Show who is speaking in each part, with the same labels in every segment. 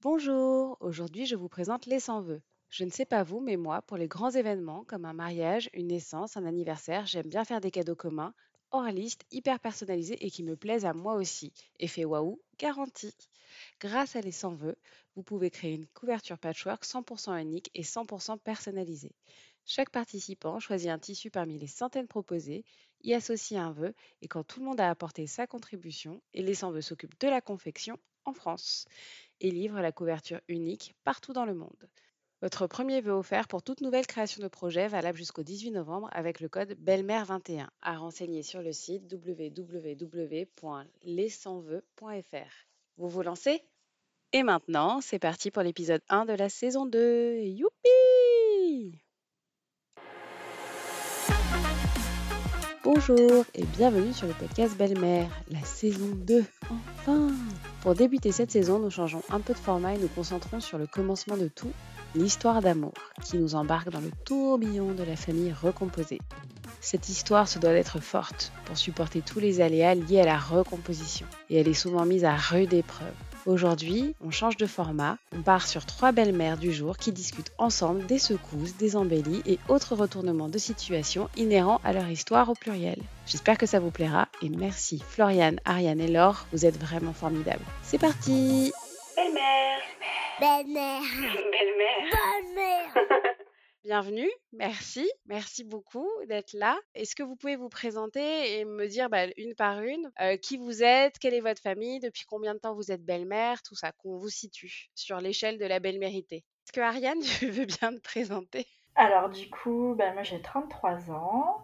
Speaker 1: Bonjour, aujourd'hui je vous présente les 100 vœux. Je ne sais pas vous, mais moi, pour les grands événements comme un mariage, une naissance, un anniversaire, j'aime bien faire des cadeaux communs, hors liste, hyper personnalisés et qui me plaisent à moi aussi. Effet waouh, garanti. Grâce à les 100 vœux, vous pouvez créer une couverture patchwork 100% unique et 100% personnalisée. Chaque participant choisit un tissu parmi les centaines proposés, y associe un vœu et quand tout le monde a apporté sa contribution, et les 100 vœux s'occupent de la confection en France et livre la couverture unique partout dans le monde. Votre premier vœu offert pour toute nouvelle création de projet valable jusqu'au 18 novembre avec le code BELLEMERE21 à renseigner sur le site www.lessansvœux.fr. Vous vous lancez? Et maintenant, c'est parti pour l'épisode 1 de la saison 2. Youpi Bonjour et bienvenue sur le podcast Belle-Mère, la saison 2. Enfin Pour débuter cette saison, nous changeons un peu de format et nous concentrons sur le commencement de tout, l'histoire d'amour, qui nous embarque dans le tourbillon de la famille recomposée. Cette histoire se doit d'être forte pour supporter tous les aléas liés à la recomposition, et elle est souvent mise à rude épreuve. Aujourd'hui, on change de format. On part sur trois belles-mères du jour qui discutent ensemble des secousses, des embellies et autres retournements de situation inhérents à leur histoire au pluriel. J'espère que ça vous plaira et merci Floriane, Ariane et Laure, vous êtes vraiment formidables. C'est parti
Speaker 2: Belle-mère
Speaker 3: Belle-mère.
Speaker 2: Belle-mère
Speaker 3: Belle-mère.
Speaker 1: Bienvenue, merci, merci beaucoup d'être là. Est-ce que vous pouvez vous présenter et me dire bah, une par une euh, qui vous êtes, quelle est votre famille, depuis combien de temps vous êtes belle-mère, tout ça, qu'on vous situe sur l'échelle de la belle-mérité. Est-ce que Ariane, tu veux bien te présenter?
Speaker 2: Alors du coup, ben, moi j'ai 33 ans,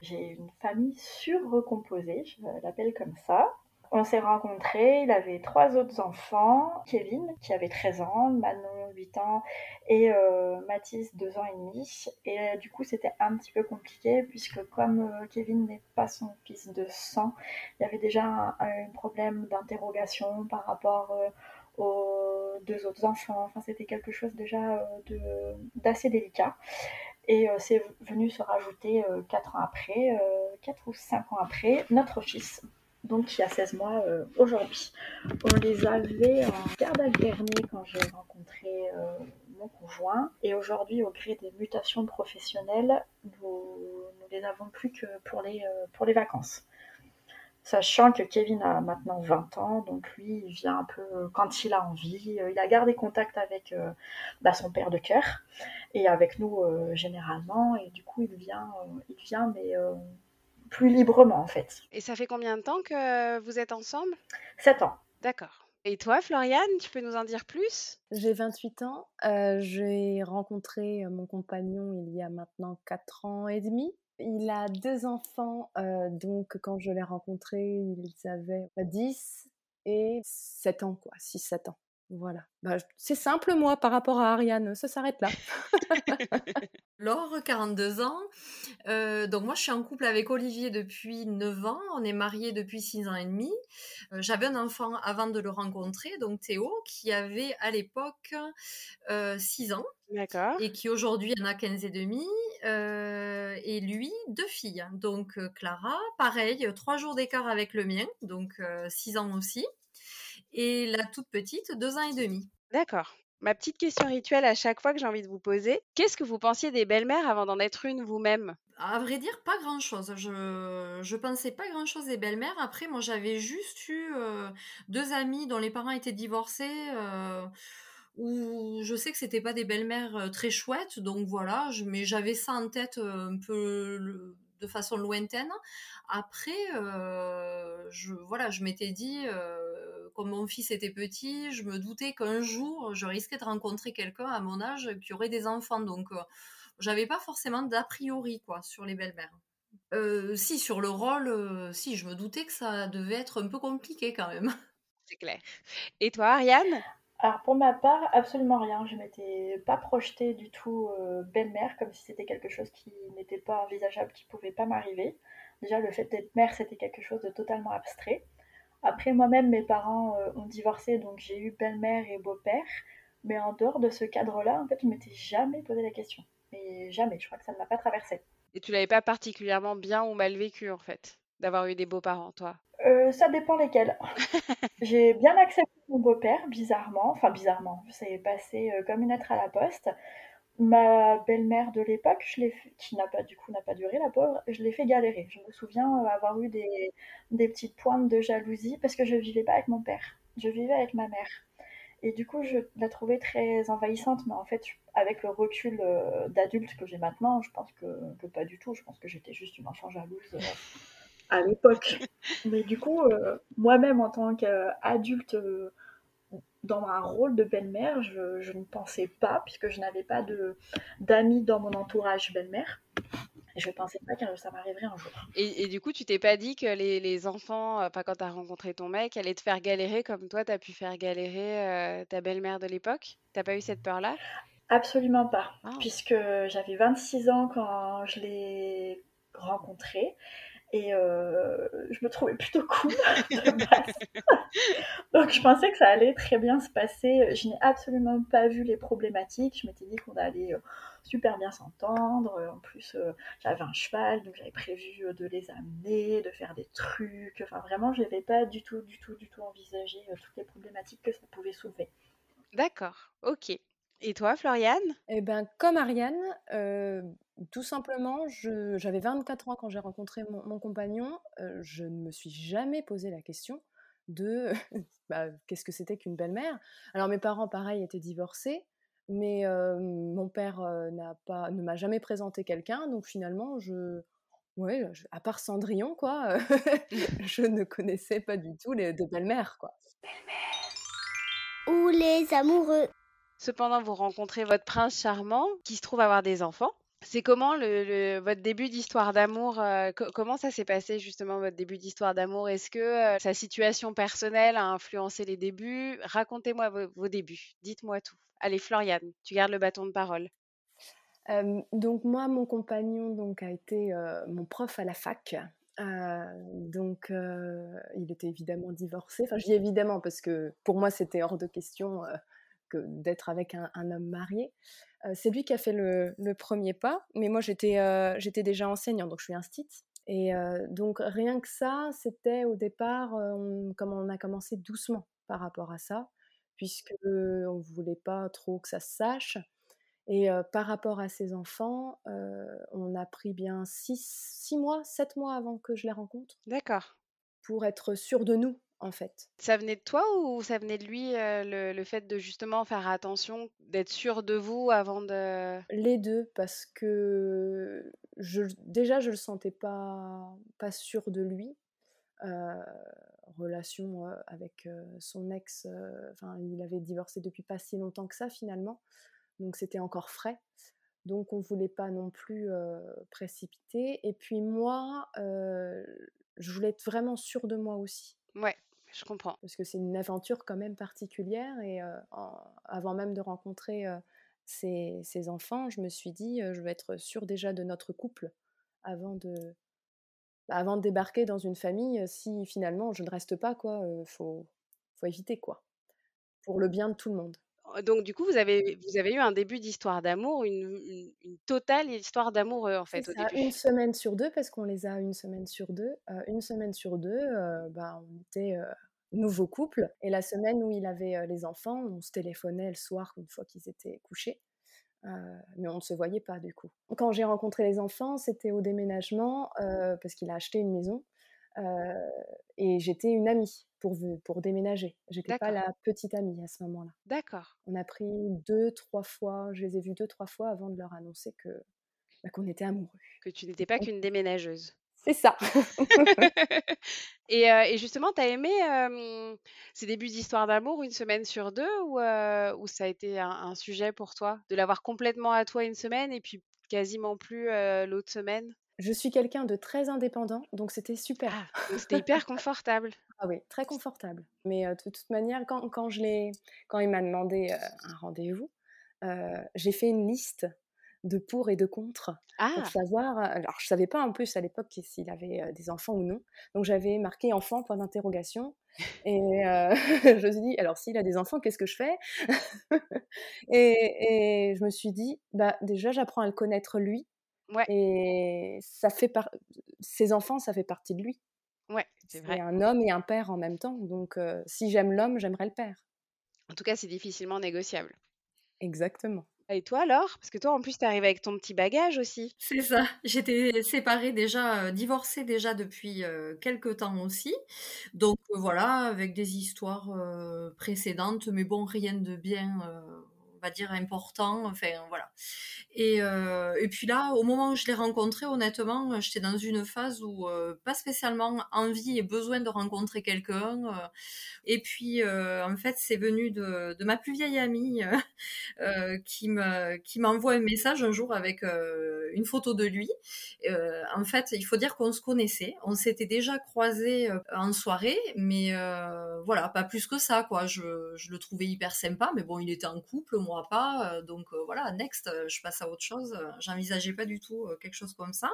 Speaker 2: j'ai une famille sur-recomposée, je l'appelle comme ça. On s'est rencontrés, il avait trois autres enfants, Kevin qui avait 13 ans, Manon 8 ans et euh, Mathis 2 ans et demi. Et euh, du coup c'était un petit peu compliqué puisque comme euh, Kevin n'est pas son fils de sang, il y avait déjà un, problème d'interrogation par rapport aux deux autres enfants. Enfin c'était quelque chose déjà d'assez délicat. Et c'est venu se rajouter euh, 4 ans après, 4 ou 5 ans après, notre fils donc qui a 16 mois euh, aujourd'hui. On les avait en garde alternée quand j'ai rencontré euh, mon conjoint et aujourd'hui au gré des mutations professionnelles, nous, nous les avons plus que pour les, euh, pour les vacances. Sachant que Kevin a maintenant 20 ans, donc lui, il vient un peu quand il a envie. Il a gardé contact avec bah, son père de cœur et avec nous généralement. Et du coup, il vient, il vient mais plus librement en fait.
Speaker 1: Et ça fait combien de temps que vous êtes ensemble?
Speaker 2: 7 ans.
Speaker 1: D'accord. Et toi, Floriane, tu peux nous en dire plus?
Speaker 4: J'ai 28 ans. Euh, j'ai rencontré euh, mon compagnon il y a maintenant 4 ans et demi. Il a deux enfants, euh, donc quand je l'ai rencontré, ils avaient 10 et 7 ans, quoi, 6-7 ans. Voilà. Bah, c'est simple, moi, par rapport à Ariane, ça s'arrête là.
Speaker 5: Laure, 42 ans. Euh, donc moi, je suis en couple avec Olivier depuis 9 ans. On est mariés depuis 6 ans et demi. Euh, J'avais un enfant avant de le rencontrer, donc Théo, qui avait à l'époque euh, 6 ans
Speaker 1: D'accord.
Speaker 5: et qui aujourd'hui en a 15 et demi. Euh, et lui, deux filles. Donc euh, Clara, pareil, trois jours d'écart avec le mien, donc 6 ans aussi. Et la toute petite, 2 ans et demi.
Speaker 1: D'accord. Ma petite question rituelle à chaque fois que j'ai envie de vous poser, qu'est-ce que vous pensiez des belles-mères avant d'en être une vous-même?
Speaker 5: À vrai dire, pas grand chose. Je, je pensais pas grand chose des belles-mères. Après, moi, j'avais juste eu euh, deux amies dont les parents étaient divorcés. Euh, où je sais que c'était pas des belles-mères euh, très chouettes, donc voilà, je, mais j'avais ça en tête euh, un peu le- de façon lointaine. Après, euh, je, voilà, je m'étais dit, euh, comme mon fils était petit, je me doutais qu'un jour, je risquais de rencontrer quelqu'un à mon âge qui aurait des enfants, donc euh, j'avais pas forcément d'a priori quoi sur les belles-mères. Euh, si sur le rôle, si je me doutais que ça devait être un peu compliqué quand même.
Speaker 1: C'est clair. Et toi, Ariane?
Speaker 2: Alors pour ma part, absolument rien. Je m'étais pas projetée du tout euh, belle-mère, comme si c'était quelque chose qui n'était pas envisageable, qui pouvait pas m'arriver. Déjà, le fait d'être mère, c'était quelque chose de totalement abstrait. Après, moi-même, mes parents euh, ont divorcé, donc j'ai eu belle-mère et beau-père. Mais en dehors de ce cadre-là, en fait, je m'étais jamais posé la question. Mais jamais, je crois que ça ne m'a pas traversée.
Speaker 1: Et tu l'avais pas particulièrement bien ou mal vécu en fait? D'avoir eu des beaux-parents, toi
Speaker 2: Euh, ça dépend lesquels. J'ai bien accepté mon beau-père, bizarrement. Enfin, bizarrement, ça est passé euh, comme une lettre à la poste. Ma belle-mère de l'époque, je l'ai fait- qui n'a pas du coup n'a pas duré la pauvre, je l'ai fait galérer. Je me souviens euh, avoir eu des, des petites pointes de jalousie parce que je vivais pas avec mon père. Je vivais avec ma mère. Et du coup, je la trouvais très envahissante, mais en fait, avec le recul d'adulte que j'ai maintenant, je pense que, que pas du tout. Je pense que j'étais juste une enfant jalouse à l'époque. Mais du coup, euh, moi-même en tant qu'adulte, euh, dans un rôle de belle-mère, je, je ne pensais pas, puisque je n'avais pas de d'amis dans mon entourage belle-mère. Je ne pensais pas que ça m'arriverait un jour.
Speaker 1: Et, et du coup, tu t'es pas dit que les, les enfants, enfin quand tu as rencontré ton mec, allaient te faire galérer comme toi, tu as pu faire galérer euh, ta belle-mère de l'époque? T'as pas eu cette peur-là?
Speaker 2: Absolument pas,
Speaker 1: Ah.
Speaker 2: puisque j'avais 26 ans quand je l'ai rencontré. Et euh, je me trouvais plutôt cool. Donc je pensais que ça allait très bien se passer. Je n'ai absolument pas vu les problématiques. Je m'étais dit qu'on allait euh, super bien s'entendre. En plus, euh, j'avais un cheval, donc j'avais prévu de les amener, de faire des trucs. Enfin vraiment, je n'avais pas du tout, du tout, du tout envisagé toutes les problématiques que ça pouvait soulever.
Speaker 1: D'accord, ok. Et toi, Floriane?
Speaker 4: Eh ben, comme Ariane, euh, tout simplement, j'avais 24 ans quand j'ai rencontré mon, mon compagnon. euh, je ne me suis jamais posé la question de bah, qu'est-ce que c'était qu'une belle-mère? Alors mes parents, pareil, étaient divorcés, mais euh, mon père euh, n'a pas, ne m'a jamais présenté quelqu'un, donc finalement, je, ouais, je- à part Cendrillon, quoi, je ne connaissais pas du tout les de belle-mère, quoi.
Speaker 3: Ou les amoureux.
Speaker 1: Cependant, vous rencontrez votre prince charmant qui se trouve avoir des enfants. C'est comment votre début d'histoire d'amour euh, co- Comment ça s'est passé justement votre début d'histoire d'amour? Est-ce que euh, sa situation personnelle a influencé les débuts? Racontez-moi vos, débuts. Dites-moi tout. Allez, Floriane, tu gardes le bâton de parole.
Speaker 4: Donc moi, mon compagnon donc a été euh, mon prof à la fac. Donc il était évidemment divorcé. Enfin, je dis évidemment parce que pour moi c'était hors de question que d'être avec un, un homme marié. Euh, c'est lui qui a fait le, le premier pas, mais moi j'étais euh, j'étais déjà enseignante, donc je suis instite. Et euh, donc rien que ça, c'était au départ, on, comme on a commencé doucement par rapport à ça, puisque on voulait pas trop que ça se sache. Et par rapport à ses enfants, on a pris bien 6 mois, 7 mois avant que je les rencontre
Speaker 1: D'accord.
Speaker 4: pour être sûr de nous, en fait.
Speaker 1: Ça venait de toi ou ça venait de lui euh, le, le fait de justement faire attention, d'être sûr de vous avant de...
Speaker 4: Les deux, parce que je, déjà, je le sentais pas, pas sûr de lui. Euh, relation euh, avec son ex, enfin, il avait divorcé depuis pas si longtemps que ça finalement, donc c'était encore frais. Donc on voulait pas non plus euh, précipiter. Et puis moi, euh, je voulais être vraiment sûre de moi aussi.
Speaker 1: Ouais, je comprends.
Speaker 4: Parce que c'est une aventure quand même particulière. Et avant même de rencontrer ses enfants, je me suis dit, je veux être sûre déjà de notre couple avant de, avant de débarquer dans une famille. Si finalement je ne reste pas, quoi, faut, faut éviter, quoi. Pour le bien de tout le monde.
Speaker 1: Donc du coup, vous avez, vous avez eu un début d'histoire d'amour, une, une- une totale histoire d'amour en fait au
Speaker 4: ça,
Speaker 1: début.
Speaker 4: une semaine sur deux, parce qu'on les a une semaine sur deux. Euh, une semaine sur deux, euh, bah, on était euh, nouveau couple. Et la semaine où il avait les enfants, on se téléphonait le soir une fois qu'ils étaient couchés. Mais on ne se voyait pas du coup. Quand j'ai rencontré les enfants, c'était au déménagement, parce qu'il a acheté une maison. Et j'étais une amie pour, pour déménager. J'étais pas la petite amie à ce moment-là.
Speaker 1: D'accord.
Speaker 4: On a pris deux, trois fois, je les ai vus deux, trois fois avant de leur annoncer que bah, qu'on était amoureux.
Speaker 1: Que tu n'étais pas qu'une déménageuse.
Speaker 4: C'est ça.
Speaker 1: Et, euh, et justement, t'as aimé euh, ces débuts d'histoire d'amour une semaine sur deux ou, euh, ou ça a été un, un sujet pour toi? De l'avoir complètement à toi une semaine et puis quasiment plus l'autre semaine?
Speaker 4: Je suis quelqu'un de très indépendant, donc c'était super.
Speaker 1: Ah, c'était hyper confortable.
Speaker 4: Ah oui, très confortable. Mais euh, de toute manière, quand, quand, je l'ai, quand il m'a demandé euh, un rendez-vous, euh, j'ai fait une liste de pour et de contre
Speaker 1: Ah,
Speaker 4: pour savoir. Alors, je savais pas en plus à l'époque s'il avait des enfants ou non. Donc, j'avais marqué enfant point d'interrogation. Et je me suis dit, alors s'il a des enfants, qu'est-ce que je fais? Et, et je me suis dit, bah déjà, j'apprends à le connaître lui.
Speaker 1: Ouais.
Speaker 4: Et ça fait par... ses enfants, ça fait partie de lui.
Speaker 1: Ouais, c'est vrai.
Speaker 4: un homme et un père en même temps. Donc, euh, si j'aime l'homme, j'aimerais le père.
Speaker 1: En tout cas, c'est difficilement négociable.
Speaker 4: Exactement.
Speaker 1: Et toi alors? Parce que toi, en plus, t'es arrivé avec ton petit bagage aussi.
Speaker 5: C'est ça. J'étais séparée déjà, euh, divorcée déjà depuis euh, quelques temps aussi. Donc euh, voilà, avec des histoires euh, précédentes, mais bon, rien de bien, euh, dire, important. Enfin voilà. Et, euh, et puis là, au moment où je l'ai rencontré, honnêtement, j'étais dans une phase où euh, pas spécialement envie et besoin de rencontrer quelqu'un. euh. et puis, euh, en fait, c'est venu de, de ma plus vieille amie euh, euh, qui me qui m'envoie un message un jour avec euh, une photo de lui. Euh, en fait, il faut dire qu'on se connaissait, on s'était déjà croisés euh, en soirée, mais euh, voilà, pas plus que ça, quoi. Je, je le trouvais hyper sympa, mais bon, il était en couple, moi pas, euh, donc euh, voilà, next, euh, je passe à autre chose. J'envisageais pas du tout quelque chose comme ça.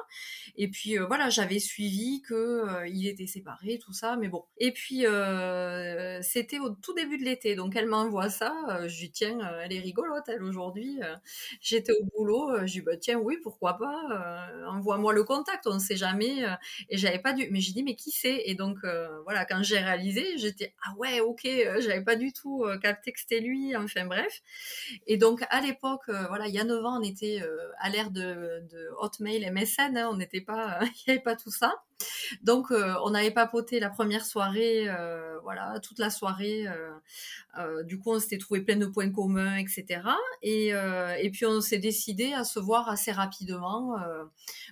Speaker 5: Et puis voilà, j'avais suivi que il était séparé, tout ça, mais bon. Et puis c'était au tout début de l'été, donc elle m'envoie ça. je lui tiens, elle est rigolote, elle aujourd'hui. J'étais au boulot, je dis bah tiens oui pourquoi pas, envoie-moi le contact, on ne sait jamais. et j'avais pas dû, mais j'ai dit mais qui c'est? Et donc voilà quand j'ai réalisé, j'étais ah ouais ok, j'avais pas du tout capté que c'était lui. Enfin bref. Et donc à l'époque, euh, voilà il y a 9 ans, on était euh, à l'ère de, de Hotmail, MSN, hein, on n'était pas, il n'y avait pas tout ça. Donc euh, on avait papoté la première soirée, euh, voilà, toute la soirée. euh, du coup, on s'était trouvé plein de points communs, etc. Et, et puis on s'est décidé à se voir assez rapidement.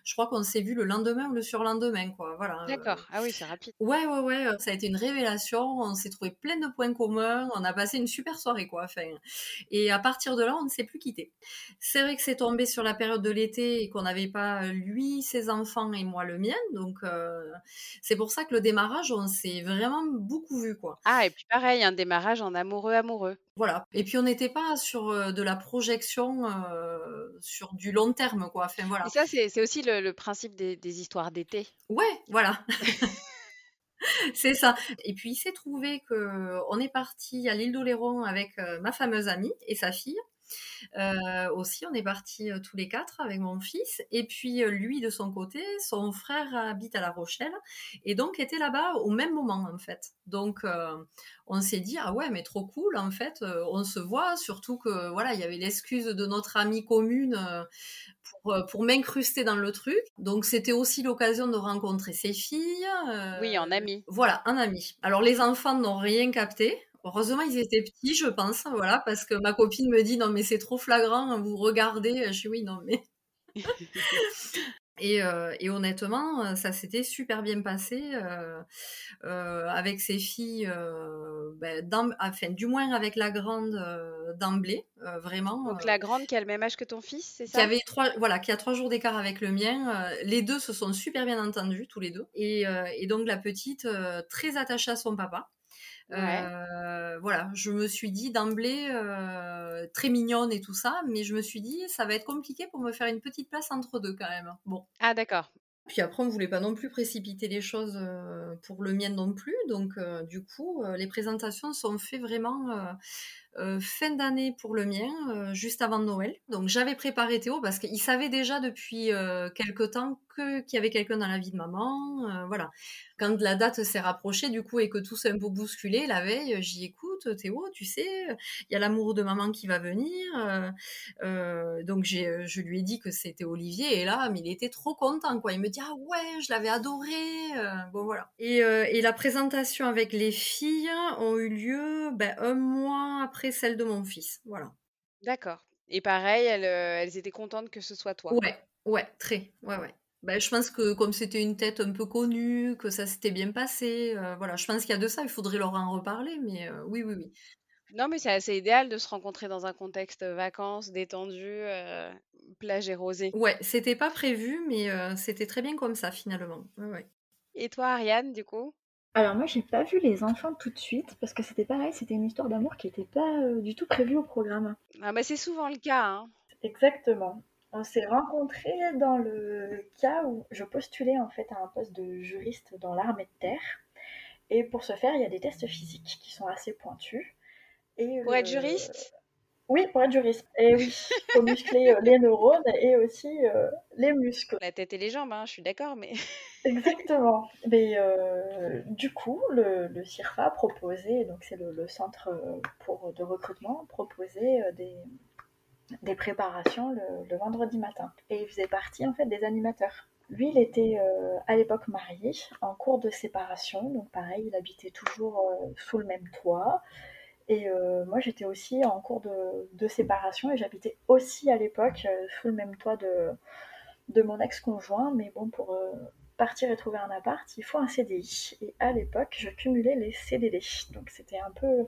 Speaker 5: je crois qu'on s'est vu le lendemain ou le surlendemain, quoi. Voilà.
Speaker 1: D'accord. Ah oui, c'est rapide.
Speaker 5: Ouais, ouais, ouais, ça a été une révélation. On s'est trouvé plein de points communs. On a passé une super soirée, quoi. Enfin, et à partir de là, on ne s'est plus quitté. C'est vrai que c'est tombé sur la période de l'été et qu'on n'avait pas lui ses enfants et moi le mien. Donc euh, c'est pour ça que le démarrage, on s'est vraiment beaucoup vu, quoi.
Speaker 1: Ah, et puis pareil, un démarrage en amoureux amoureux.
Speaker 5: Voilà. Et puis on n'était pas sur euh, de la projection euh, sur du long terme, quoi. Enfin voilà.
Speaker 1: Et ça, c'est aussi le, le principe des, des histoires d'été.
Speaker 5: Ouais, voilà. C'est ça. Et puis il s'est trouvé que on est parti à l'île d'Oléron avec euh, ma fameuse amie et sa fille. Euh, aussi, on est partis euh, tous les quatre avec mon fils. Et puis euh, lui, de son côté, son frère habite à La Rochelle et donc était là-bas au même moment en fait. Donc euh, on s'est dit ah ouais mais trop cool en fait, on se voit. Surtout que voilà, il y avait l'excuse de notre amie commune pour, pour m'incruster dans le truc. Donc c'était aussi l'occasion de rencontrer ses filles. euh,
Speaker 1: Oui, en ami.
Speaker 5: voilà, un ami. Alors les enfants n'ont rien capté. Heureusement, ils étaient petits, je pense, voilà, parce que ma copine me dit non mais c'est trop flagrant, vous regardez. Je dis oui non mais. Et, euh, et honnêtement, ça s'était super bien passé euh, euh, avec ses filles, ben, enfin, du moins avec la grande d'emblée, vraiment.
Speaker 1: Donc la grande qui a le même âge que ton fils, c'est
Speaker 5: qui
Speaker 1: ça?
Speaker 5: avait trois, voilà, qui a trois jours d'écart avec le mien. les deux se sont super bien entendus, tous les deux. Et, et donc la petite, très attachée à son papa. Euh, voilà, je me suis dit d'emblée euh, très mignonne et tout ça, mais je me suis dit ça va être compliqué pour me faire une petite place entre deux quand même. Bon.
Speaker 1: Ah d'accord.
Speaker 5: Puis après, on voulait pas non plus précipiter les choses euh, pour le mien non plus. Donc, du coup, les présentations sont faites vraiment euh, fin d'année pour le mien, euh, juste avant Noël. Donc, j'avais préparé Théo parce qu'il savait déjà depuis euh, quelque temps que qu'il y avait quelqu'un dans la vie de maman. euh, voilà. Quand la date s'est rapprochée, du coup, et que tout s'est un peu bousculé, la veille, j'y écoute, Théo, tu sais, il y a l'amour de maman qui va venir. donc, je lui ai dit que c'était Olivier, et là, il était trop content, quoi. Il me dit, ah ouais, je l'avais adoré. bon, voilà. Et, et la présentation avec les filles ont eu lieu ben, un mois après celle de mon fils. Voilà.
Speaker 1: D'accord. Et pareil, elles, euh, elles étaient contentes que ce soit toi.
Speaker 5: Ouais, ouais, très. Ouais, ouais. Ben, je pense que comme c'était une tête un peu connue, que ça s'était bien passé, euh, voilà, je pense qu'il y a de ça, il faudrait leur en reparler, mais euh, oui, oui, oui.
Speaker 1: Non, mais c'est assez idéal de se rencontrer dans un contexte vacances, détendu, euh, plage et rosée.
Speaker 5: Ouais, c'était pas prévu, mais c'était très bien comme ça finalement. Ouais, ouais.
Speaker 1: Et toi, Ariane, du coup?
Speaker 2: Alors moi, j'ai pas vu les enfants tout de suite parce que c'était pareil, c'était une histoire d'amour qui n'était pas euh, du tout prévue au programme.
Speaker 1: Ah bah c'est souvent le cas, hein.
Speaker 2: Exactement. On s'est rencontrés dans le cas où je postulais en fait à un poste de juriste dans l'armée de terre. Et pour ce faire, il y a des tests physiques qui sont assez pointus. Et
Speaker 1: Pour être juriste?
Speaker 2: Oui, pour être juriste. Et oui, il faut muscler euh, les neurones et aussi euh, les muscles.
Speaker 1: La tête et les jambes, hein, je suis d'accord, mais...
Speaker 2: Exactement. Mais euh, du coup, le, le CIRFA proposait, donc c'est le, le centre pour, de recrutement, proposait des, des préparations le, le vendredi matin. Et il faisait partie en fait des animateurs. Lui, il était à l'époque marié, en cours de séparation, donc pareil, il habitait toujours sous le même toit. Et euh, moi, j'étais aussi en cours de, séparation et j'habitais aussi à l'époque euh, sous le même toit de, mon ex-conjoint. Mais bon, pour euh, partir et trouver un appart, il faut un CDI. Et à l'époque, je cumulais les CDD. Donc c'était un peu,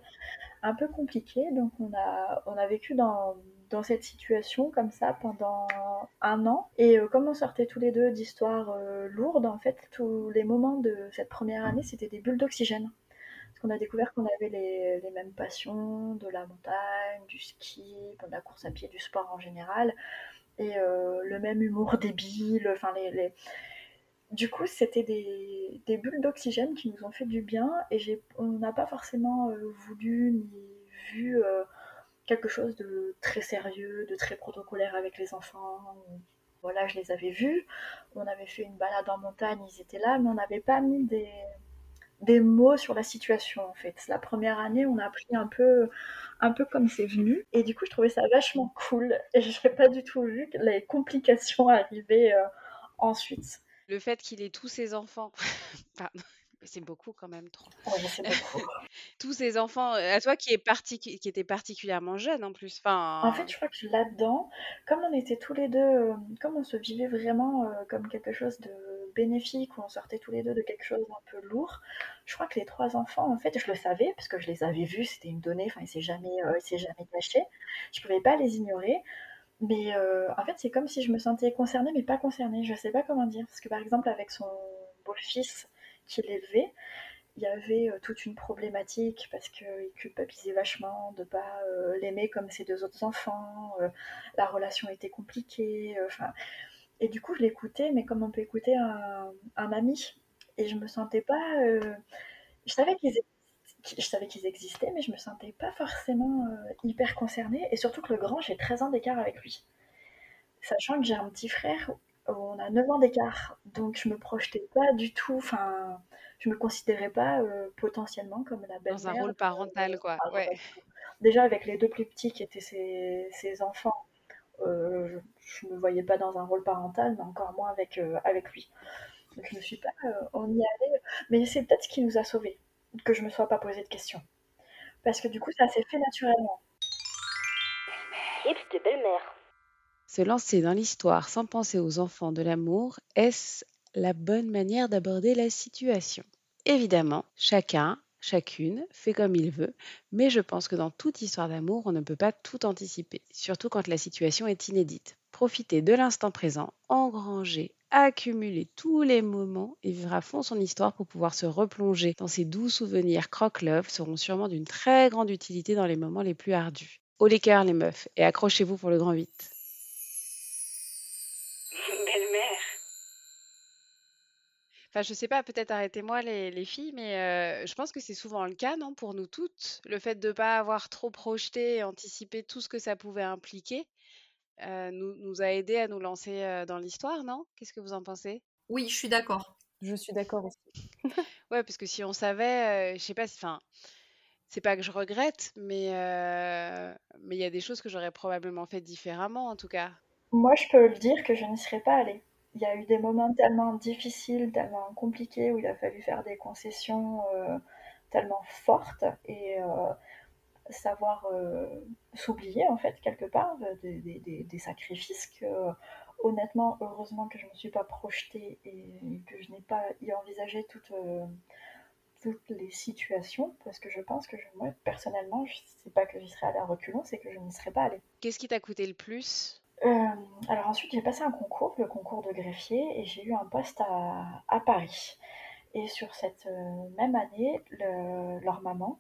Speaker 2: un peu compliqué. Donc on a, on a vécu dans, dans cette situation comme ça pendant un an. Et comme on sortait tous les deux d'histoires lourdes, en fait, tous les moments de cette première année, c'était des bulles d'oxygène on a découvert qu'on avait les, mêmes passions, de la montagne, du ski, de la course à pied, du sport en général, et euh, le même humour débile, enfin les, Du coup, c'était des, bulles d'oxygène qui nous ont fait du bien, et on n'a pas forcément euh, voulu ni vu euh, quelque chose de très sérieux, de très protocolaire avec les enfants. Voilà, je les avais vus, on avait fait une balade en montagne, ils étaient là, mais on n'avait pas mis des des mots sur la situation en fait. La première année, on a appris un peu, un peu comme c'est venu, et du coup, je trouvais ça vachement cool. Et je n'ai pas du tout vu les complications arriver euh, ensuite.
Speaker 1: Le fait qu'il ait tous ses enfants, pardon, c'est beaucoup quand même trop. Tous ces enfants, euh, à toi qui, est qui était particulièrement jeune en plus. Enfin...
Speaker 2: En fait, je crois que là-dedans, comme on était tous les deux, euh, comme on se vivait vraiment euh, comme quelque chose de bénéfique, où on sortait tous les deux de quelque chose un peu lourd, je crois que les trois enfants, en fait, je le savais parce que je les avais vus, c'était une donnée, enfin, il s'est jamais, s'est jamais caché. Je pouvais pas les ignorer. Mais en fait, c'est comme si je me sentais concernée, mais pas concernée. Je sais pas comment dire. Parce que par exemple, avec son beau-fils, qu'il élevait, il y avait euh, toute une problématique parce qu'il culpabilisait vachement de pas euh, l'aimer comme ses deux autres enfants, euh, la relation était compliquée, enfin et du coup je l'écoutais mais comme on peut écouter un, un ami et je me sentais pas je savais qu'ils je savais qu'ils existaient mais je me sentais pas forcément hyper concernée. Et surtout que le grand j'ai 13 ans d'écart avec lui. Sachant que j'ai un petit frère on a 9 ans d'écart, donc je me projetais pas du tout, enfin, je me considérais pas euh, potentiellement comme la belle-mère.
Speaker 1: Dans un rôle parental, quoi.
Speaker 2: Déjà avec les deux plus petits qui étaient ses, enfants, euh, je, ne me voyais pas dans un rôle parental, mais encore moins avec, euh, avec lui. Donc je ne suis pas, on y allait, mais c'est peut-être ce qui nous a sauvés, que je me sois pas posé de questions. Parce que du coup, ça s'est fait naturellement.
Speaker 3: de belle-mère.
Speaker 1: Se lancer dans l'histoire sans penser aux enfants de l'amour, est-ce la bonne manière d'aborder la situation? Évidemment, chacun, chacune fait comme il veut, mais je pense que dans toute histoire d'amour, on ne peut pas tout anticiper, surtout quand la situation est inédite. Profiter de l'instant présent, engranger, accumuler tous les moments et vivre à fond son histoire pour pouvoir se replonger dans ces doux souvenirs croque-love seront sûrement d'une très grande utilité dans les moments les plus ardus. Les cœurs les meufs et accrochez-vous pour le grand 8. Enfin, je sais pas, peut-être arrêtez-moi les, filles, mais euh, je pense que c'est souvent le cas, non, pour nous toutes. Le fait de ne pas avoir trop projeté et anticipé tout ce que ça pouvait impliquer euh, nous, nous a aidé à nous lancer euh, dans l'histoire, non? Qu'est-ce que vous en pensez?
Speaker 5: Oui, je suis d'accord.
Speaker 4: Je suis d'accord aussi.
Speaker 1: ouais, parce que si on savait, je sais pas, enfin, c'est pas que je regrette, mais mais il y a des choses que j'aurais probablement fait différemment, en tout cas.
Speaker 2: Moi, je peux le dire que je n'y serais pas allée il y a eu des moments tellement difficiles, tellement compliqués, où il a fallu faire des concessions euh, tellement fortes et euh, savoir euh, s'oublier, en fait, quelque part, des, sacrifices que, honnêtement, heureusement que je ne me suis pas projetée et que je n'ai pas y envisagé toutes, les situations, parce que je pense que moi, personnellement, je sais pas que j'y serais allée à reculons, c'est que je n'y serais pas allée.
Speaker 1: Qu'est-ce qui t'a coûté le plus?
Speaker 2: Alors ensuite, j'ai passé un concours, le concours de greffier, et j'ai eu un poste à, Paris. Et sur cette euh, même année, leur maman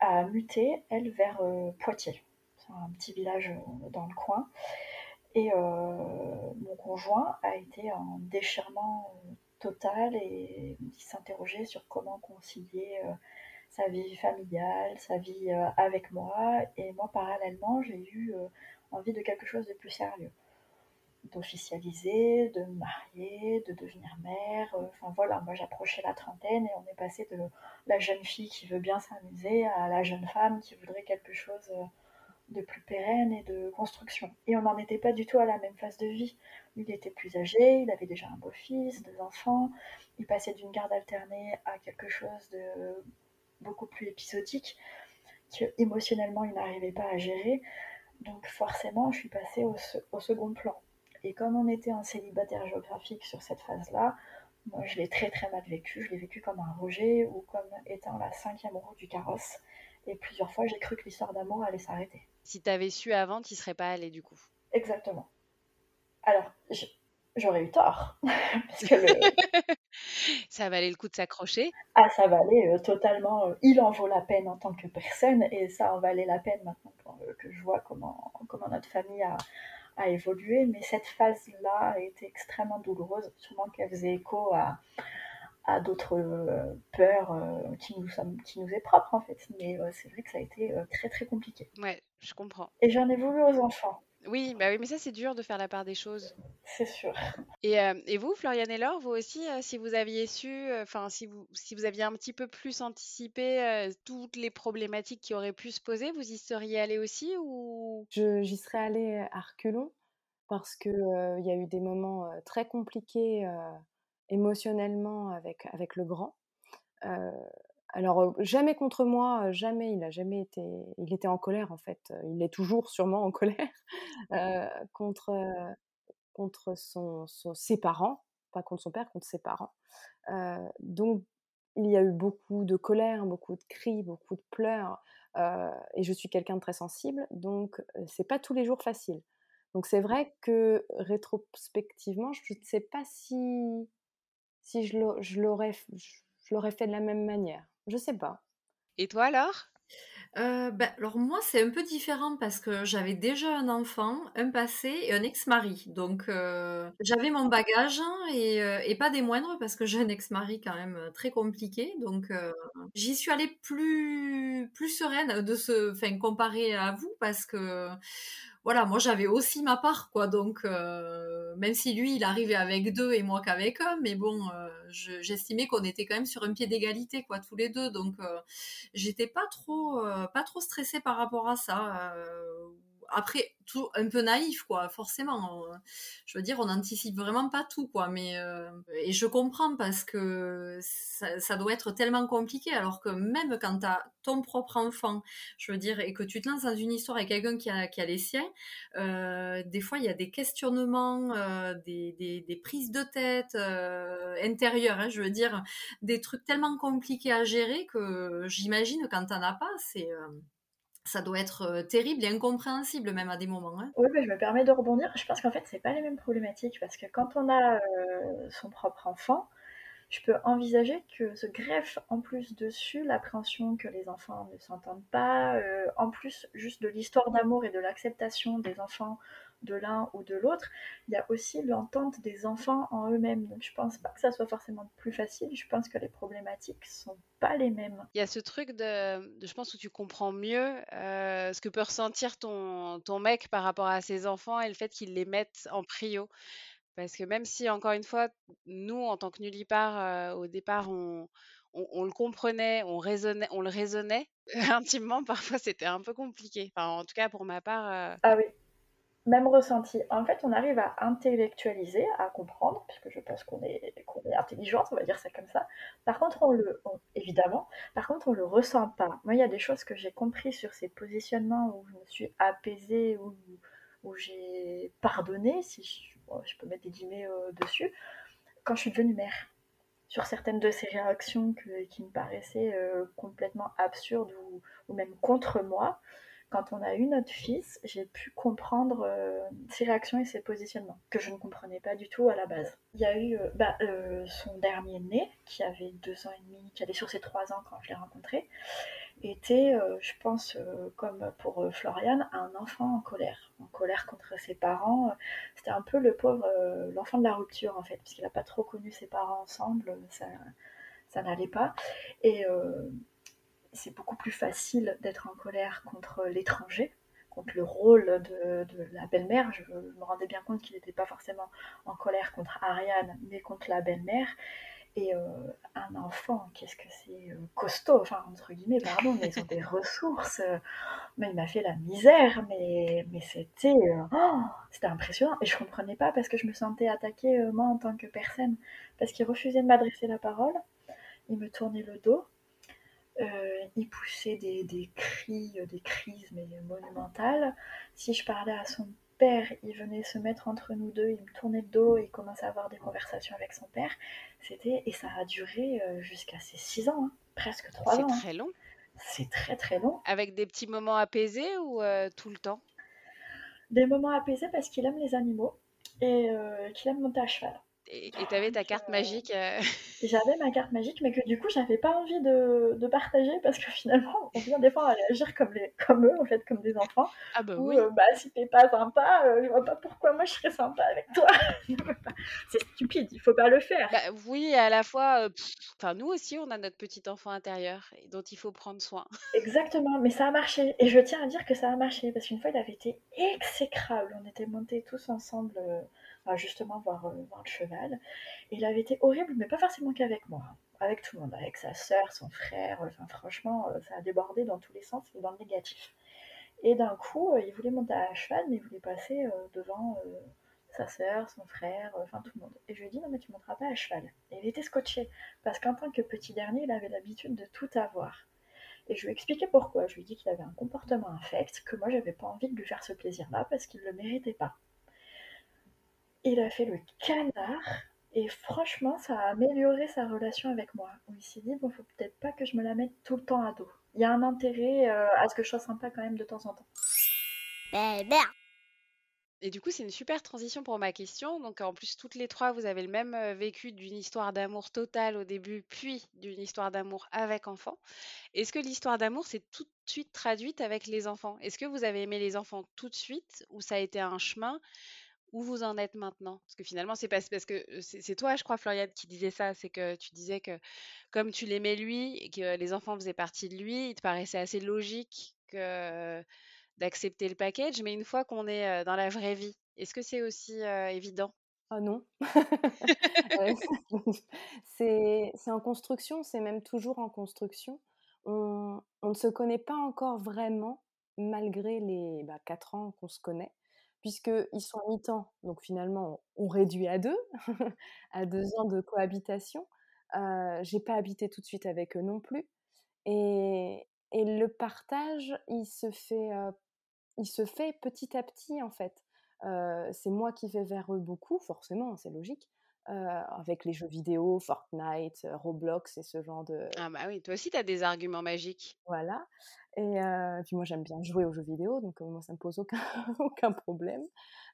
Speaker 2: a muté, elle, vers euh, Poitiers. C'est un petit village dans le coin. Et mon conjoint a été en déchirement total et s'interrogeait sur comment concilier sa vie familiale, sa vie euh, avec moi. Et moi, parallèlement, j'ai eu euh, envie de quelque chose de plus sérieux. D'officialiser, de me marier, de devenir mère. euh, Enfin voilà, moi j'approchais la trentaine et on est passé de la jeune fille qui veut bien s'amuser à la jeune femme qui voudrait quelque chose euh, de plus pérenne et de construction. Et on n'en était pas du tout à la même phase de vie. Il était plus âgé, il avait déjà un beau-fils, deux enfants. Il passait d'une garde alternée à quelque chose de beaucoup plus épisodique que émotionnellement il n'arrivait pas à gérer. Donc forcément, je suis passée au, se- au second plan. Et comme on était en célibataire géographique sur cette phase-là, moi je l'ai très très mal vécu. Je l'ai vécu comme un rejet ou comme étant la cinquième roue du carrosse. Et plusieurs fois, j'ai cru que l'histoire d'amour allait s'arrêter.
Speaker 1: Si t'avais su avant, t'y serais pas allé du coup.
Speaker 2: Exactement. Alors, j'aurais eu tort. parce que le,
Speaker 1: Ça valait le coup de s'accrocher.
Speaker 2: Ah, ça valait euh, totalement. euh, il en vaut la peine en tant que personne, et ça en valait la peine maintenant que je vois comment, comment notre famille a, a évolué. Mais cette phase-là a été extrêmement douloureuse, sûrement qu'elle faisait écho à, à d'autres euh, peurs euh, qui, nous sommes, qui nous est propre en fait. Mais euh, c'est vrai que ça a été euh, très très compliqué.
Speaker 1: Ouais, je comprends.
Speaker 2: Et j'en ai voulu aux enfants,
Speaker 1: Oui, bah oui, mais ça c'est dur de faire la part des choses.
Speaker 2: c'est sûr.
Speaker 1: Et, euh, et vous, Floriane et Laure, vous aussi, euh, si vous aviez su, euh, enfin si vous si vous aviez un petit peu plus anticipé toutes les problématiques qui auraient pu se poser, vous y seriez allé aussi ou?
Speaker 4: J'y serais allée à reculons parce euh, il y a eu des moments très compliqués émotionnellement avec, avec le grand. Alors, jamais contre moi, jamais, il a jamais été, il était en colère en fait, il est toujours sûrement en colère contre, ses parents, pas contre son père, contre ses parents. Donc, il y a eu beaucoup de colère, beaucoup de cris, beaucoup de pleurs, et je suis quelqu'un de très sensible, donc c'est pas tous les jours facile. Donc c'est vrai que rétrospectivement, je ne sais pas si je l'aurais fait de la même manière. Je sais pas.
Speaker 1: Et toi, Laure?
Speaker 5: Euh, ben, alors moi, c'est un peu différent parce que j'avais déjà un enfant, un passé et un ex-mari. Donc euh, j'avais mon bagage hein, et, euh, et pas des moindres parce que j'ai un ex-mari quand même très compliqué. Donc euh, j'y suis allée plus plus sereine de ce, enfin comparé à vous parce que voilà, moi j'avais aussi ma part quoi. Donc euh, même si lui il arrivait avec deux et moi qu'avec un, mais bon, euh, je- j'estimais qu'on était quand même sur un pied d'égalité quoi tous les deux. Donc euh, j'étais pas trop pas trop stressée par rapport à ça après un peu naïf quoi forcément. Je veux dire on n'anticipe vraiment pas tout quoi mais euh, et je comprends parce que ça, doit être tellement compliqué alors que même quand t'as ton propre enfant je veux dire et que tu te lances dans une histoire avec quelqu'un qui a, qui a les siens euh, des fois il y a des questionnements euh, des, des, des prises de tête euh, intérieures hein, je veux dire des trucs tellement compliqués à gérer que j'imagine quand t'en as pas, c'est euh, ça doit être euh, terrible et incompréhensible même à des moments. hein.
Speaker 2: Oui, mais je me permets de rebondir. Je pense qu'en fait, c'est pas les mêmes problématiques parce que quand on a euh, son propre enfant, je peux envisager que se greffe en plus dessus l'appréhension que les enfants ne s'entendent pas, euh, en plus juste de l'histoire d'amour et de l'acceptation des enfants de l'un ou de l'autre, il y a aussi l'entente des enfants en eux-mêmes. Donc je pense pas que ça soit forcément plus facile, je pense que les problématiques sont pas les mêmes.
Speaker 1: Il y a ce truc de, de- je pense, où tu comprends mieux euh, ce que peut ressentir ton, ton mec par rapport à ses enfants et le fait qu'il les mette en prio. Parce que même si, encore une fois, nous, en tant que nullipares, euh, au départ, on, on, on le comprenait, on raisonnait, on le raisonnait, intimement, parfois, c'était un peu compliqué. Enfin, en tout cas, pour ma part, euh,
Speaker 2: Ah oui, même ressenti. En fait, on arrive à intellectualiser, à comprendre, puisque je pense qu'on est, qu'on est intelligente, on va dire ça comme ça. Par contre, on le, évidemment, par contre, on le ressent pas. Moi, il y a des choses que j'ai compris sur ces positionnements où je me suis apaisée, où, où j'ai pardonné, si je, peux mettre des guillemets euh, dessus, quand je suis devenue mère. Sur certaines de ces réactions qui me paraissaient euh, complètement absurdes ou même contre moi, quand on a eu notre fils, j'ai pu comprendre euh, ses réactions et ses positionnements, que je ne comprenais pas du tout à la base. Il y a eu euh, bah, euh, son dernier né, qui avait deux ans et demi, qui allait sur ses trois ans quand je l'ai rencontré, était, je pense, comme pour Floriane, un enfant en colère. En colère contre ses parents. C'était un peu le pauvre, l'enfant de la rupture, en fait, parce qu'il n'a pas trop connu ses parents ensemble, ça, ça n'allait pas. Euh, c'est beaucoup plus facile d'être en colère contre l'étranger, contre le rôle de, de la belle-mère. Je, me rendais bien compte qu'il n'était pas forcément en colère contre Ariane, mais contre la belle-mère. Et euh, un enfant, qu'est-ce que c'est euh, costaud, enfin, entre guillemets, pardon, mais ils ont des ressources. Euh, mais il m'a fait la misère, mais, mais c'était oh, c'était impressionnant. Et je comprenais pas parce que je me sentais attaquée, moi, en tant que personne, parce qu'il refusait de m'adresser la parole, il me tournait le dos, il poussait des, des cris, des crises, mais monumentales. Si je parlais à son père, il venait se mettre entre nous deux, il me tournait le dos et il commençait à avoir des conversations avec son père. C'était et ça a duré euh, jusqu'à ses 6 ans, hein, presque 3 ans.
Speaker 1: C'est
Speaker 2: hein.
Speaker 1: très long.
Speaker 2: C'est très très long.
Speaker 1: Avec des petits moments apaisés ou euh, tout le temps?
Speaker 2: Des moments apaisés parce qu'il aime les animaux et euh, qu'il aime monter à cheval.
Speaker 1: Et tu avais ta carte magique euh,
Speaker 2: J'avais ma carte magique, mais que du coup, j'avais pas envie de, de, partager parce que finalement, on vient des fois à réagir comme, les, comme eux, en fait, comme des enfants.
Speaker 1: Ah bah
Speaker 2: Ou,
Speaker 1: oui.
Speaker 2: euh, bah, si t'es pas sympa, euh, je vois pas pourquoi moi je serais sympa avec toi. C'est stupide, il faut pas le faire.
Speaker 1: Bah, oui, à la fois, enfin nous aussi, on a notre petit enfant intérieur dont il faut prendre soin.
Speaker 2: Exactement, mais ça a marché. Et je tiens à dire que ça a marché parce qu'une fois, il avait été exécrable. On était montés tous ensemble justement voir, euh, voir le cheval. Il avait été horrible, mais pas forcément qu'avec moi, hein. avec tout le monde, avec sa sœur, son frère. Enfin, franchement, euh, ça a débordé dans tous les sens et dans le négatif. Et d'un coup, euh, il voulait monter à cheval, mais il voulait passer devant sa sœur, son frère, enfin tout le monde. Et je lui ai dit non mais tu monteras pas à cheval. Et il était scotché, parce qu'en tant que petit dernier, il avait l'habitude de tout avoir. Et je lui ai pourquoi. Je lui ai dit qu'il avait un comportement infect, que moi j'avais pas envie de lui faire ce plaisir-là parce qu'il le méritait pas. Il a fait le canard et franchement, ça a amélioré sa relation avec moi. il s'est dit, bon, faut peut-être pas que je me la mette tout le temps à dos. Il y a un intérêt euh, à ce que je sois sympa quand même de temps en temps.
Speaker 1: Et du coup, c'est une super transition pour ma question. Donc, en plus, toutes les trois, vous avez le même euh, vécu d'une histoire d'amour totale au début, puis d'une histoire d'amour avec enfants. Est-ce que l'histoire d'amour s'est tout de suite traduite avec les enfants? Est-ce que vous avez aimé les enfants tout de suite ou ça a été un chemin où vous en êtes maintenant? Parce que finalement, c'est parce que c'est toi, je crois, Floriane, qui disait ça. C'est que tu disais que comme tu l'aimais lui et que les enfants faisaient partie de lui, il te paraissait assez logique que d'accepter le package. Mais une fois qu'on est dans la vraie vie, est-ce que c'est aussi évident?
Speaker 4: Ah non. c'est en construction, c'est même toujours en construction. On, on, ne se connaît pas encore vraiment, malgré les bah, 4 ans qu'on se connaît puisqu'ils sont à mi-temps. Donc finalement, on réduit à deux, à deux ans de cohabitation. Euh, j'ai pas habité tout de suite avec eux non plus. Et, et le partage, il se fait, il se fait petit à petit en fait. c'est moi qui vais vers eux beaucoup, forcément, c'est logique. avec les jeux vidéo, Fortnite, Roblox et ce genre de...
Speaker 1: Ah bah oui, toi aussi tu as des arguments magiques.
Speaker 4: Voilà. Et puis moi, j'aime bien jouer aux jeux vidéo, donc moi, ça me pose aucun, problème.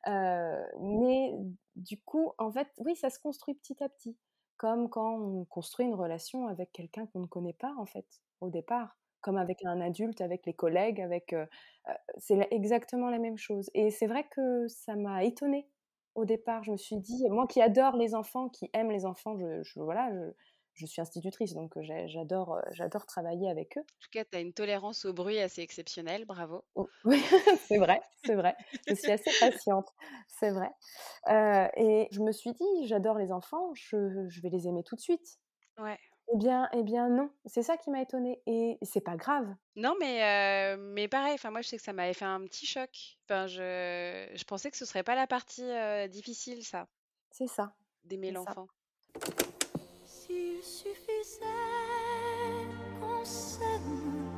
Speaker 4: mais du coup, en fait, oui, ça se construit petit à petit. Comme quand on construit une relation avec quelqu'un qu'on ne connaît pas, en fait, au départ. Comme avec un adulte, avec les collègues, avec... c'est exactement la même chose. Et c'est vrai que ça m'a étonnée au départ. Je me suis dit, moi qui adore les enfants, qui aime les enfants, je voilà, je, je suis institutrice, donc j'adore, j'adore travailler avec eux.
Speaker 1: En tout cas, tu as une tolérance au bruit assez exceptionnelle, bravo.
Speaker 4: Oh, oui, c'est vrai, c'est vrai. Je suis assez patiente, c'est vrai. et je me suis dit, j'adore les enfants, je, je, vais les aimer tout de suite.
Speaker 1: Ouais.
Speaker 4: Eh bien, eh bien non, c'est ça qui m'a étonnée et c'est pas grave.
Speaker 1: Non, mais mais pareil. Enfin, moi, je sais que ça m'avait fait un petit choc. Enfin, je, je pensais que ce serait pas la partie difficile, ça.
Speaker 4: C'est ça.
Speaker 1: D'aimer l'enfant.
Speaker 3: S'il suffisait qu'on s'aime,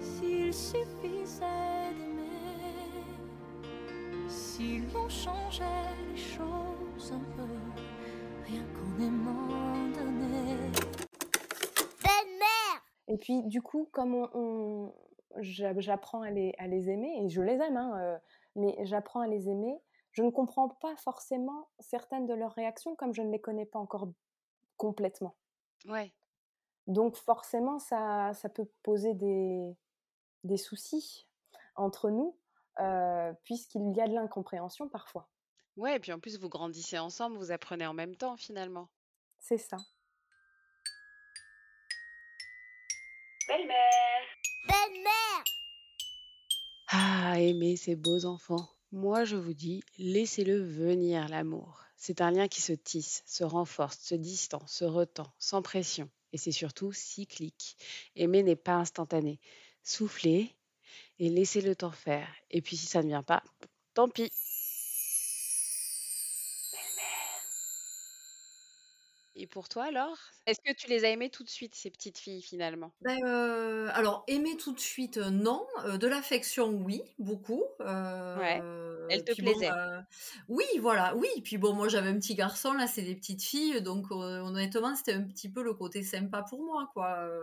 Speaker 3: s'il suffisait d'aimer, si l'on changeait les choses un peu, rien qu'en aimant donner. Belle-mère
Speaker 4: Et puis, du coup, comme on, on j'apprends à les, à les, aimer, et je les aime, hein, euh, mais j'apprends à les aimer, je ne comprends pas forcément certaines de leurs réactions comme je ne les connais pas encore complètement.
Speaker 1: Ouais.
Speaker 4: Donc forcément, ça, ça peut poser des, des soucis entre nous, euh, puisqu'il y a de l'incompréhension parfois.
Speaker 1: Ouais, et puis en plus, vous grandissez ensemble, vous apprenez en même temps finalement.
Speaker 4: C'est ça.
Speaker 3: Belle-mère Belle-mère
Speaker 1: Ah, aimer ces beaux enfants. Moi, je vous dis, laissez-le venir, l'amour. C'est un lien qui se tisse, se renforce, se distend, se retend, sans pression. Et c'est surtout cyclique. Aimer n'est pas instantané. Soufflez et laissez le temps faire. Et puis si ça ne vient pas, tant pis. Pour toi alors? Est-ce que tu les as aimées tout de suite, ces petites filles finalement?
Speaker 5: Ben, euh, alors, aimer tout de suite, euh, non. Euh, de l'affection, oui, beaucoup.
Speaker 1: Ouais. Elles te
Speaker 5: puis bon,
Speaker 1: plaisaient?
Speaker 5: euh, oui, voilà, oui. Puis bon, moi j'avais un petit garçon, là, c'est des petites filles, donc euh, honnêtement, c'était un petit peu le côté sympa pour moi, quoi. Euh,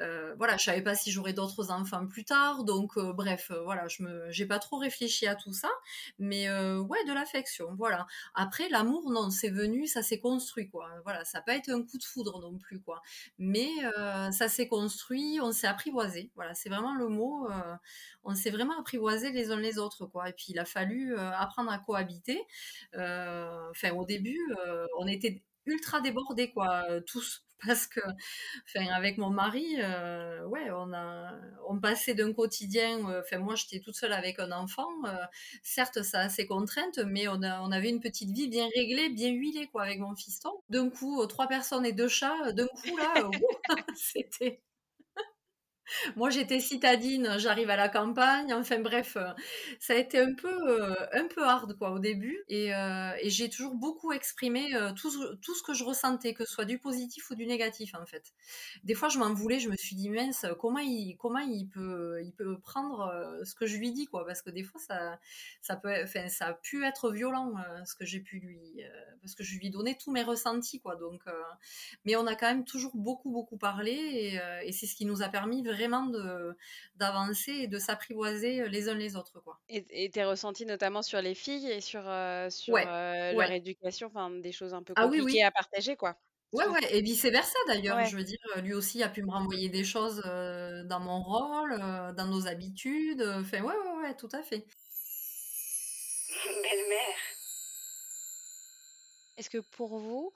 Speaker 5: euh, voilà, je savais pas si j'aurais d'autres enfants plus tard, donc euh, bref, euh, voilà, je me, j'ai pas trop réfléchi à tout ça, mais euh, ouais, de l'affection, voilà. Après, l'amour, non, c'est venu, ça s'est construit, quoi. Voilà, ça n'a pas été un coup de foudre non plus, quoi. Mais euh, ça s'est construit, on s'est apprivoisé, voilà, c'est vraiment le mot. euh, on s'est vraiment apprivoisé les uns les autres, quoi. Et puis il a fallu euh, apprendre à cohabiter. Euh, Enfin, au début, euh, on était ultra débordés, quoi, euh, tous. Parce que, enfin, avec mon mari, euh, ouais, on a, on passait d'un quotidien. euh, Enfin, moi, j'étais toute seule avec un enfant. certes, ça a ses contraintes, mais on, a, on avait une petite vie bien réglée, bien huilée, quoi, avec mon fiston. D'un coup, trois personnes et deux chats. D'un coup, là, c'était. Moi, j'étais citadine, j'arrive à la campagne. Enfin bref, euh, ça a été un peu, euh, un peu hard quoi au début. Et, euh, j'ai toujours beaucoup exprimé tout, ce- que je ressentais, que ce soit du positif ou du négatif en fait. Des fois, je m'en voulais, je me suis dit mince, comment il, peut, prendre ce que je lui dis quoi, parce que des fois ça, a pu être violent ce que j'ai pu lui, parce que je lui donnais tous mes ressentis quoi. Donc, mais on a quand même toujours beaucoup beaucoup parlé et, et c'est ce qui nous a permis vraiment de d'avancer et de s'apprivoiser les uns les autres quoi.
Speaker 1: Et et tes ressentis notamment sur les filles et sur, euh, sur
Speaker 5: Ouais,
Speaker 1: euh, leur
Speaker 5: ouais.
Speaker 1: éducation, enfin des choses un peu
Speaker 5: Ah oui
Speaker 1: compliquées
Speaker 5: oui.
Speaker 1: à partager, quoi.
Speaker 5: Ouais ouais et vice versa d'ailleurs.
Speaker 1: Ouais.
Speaker 5: Je veux dire, lui aussi a pu me renvoyer des choses euh, dans mon rôle, euh, dans nos habitudes. Enfin ouais ouais ouais tout à fait.
Speaker 3: Belle-mère
Speaker 1: Est-ce que pour vous,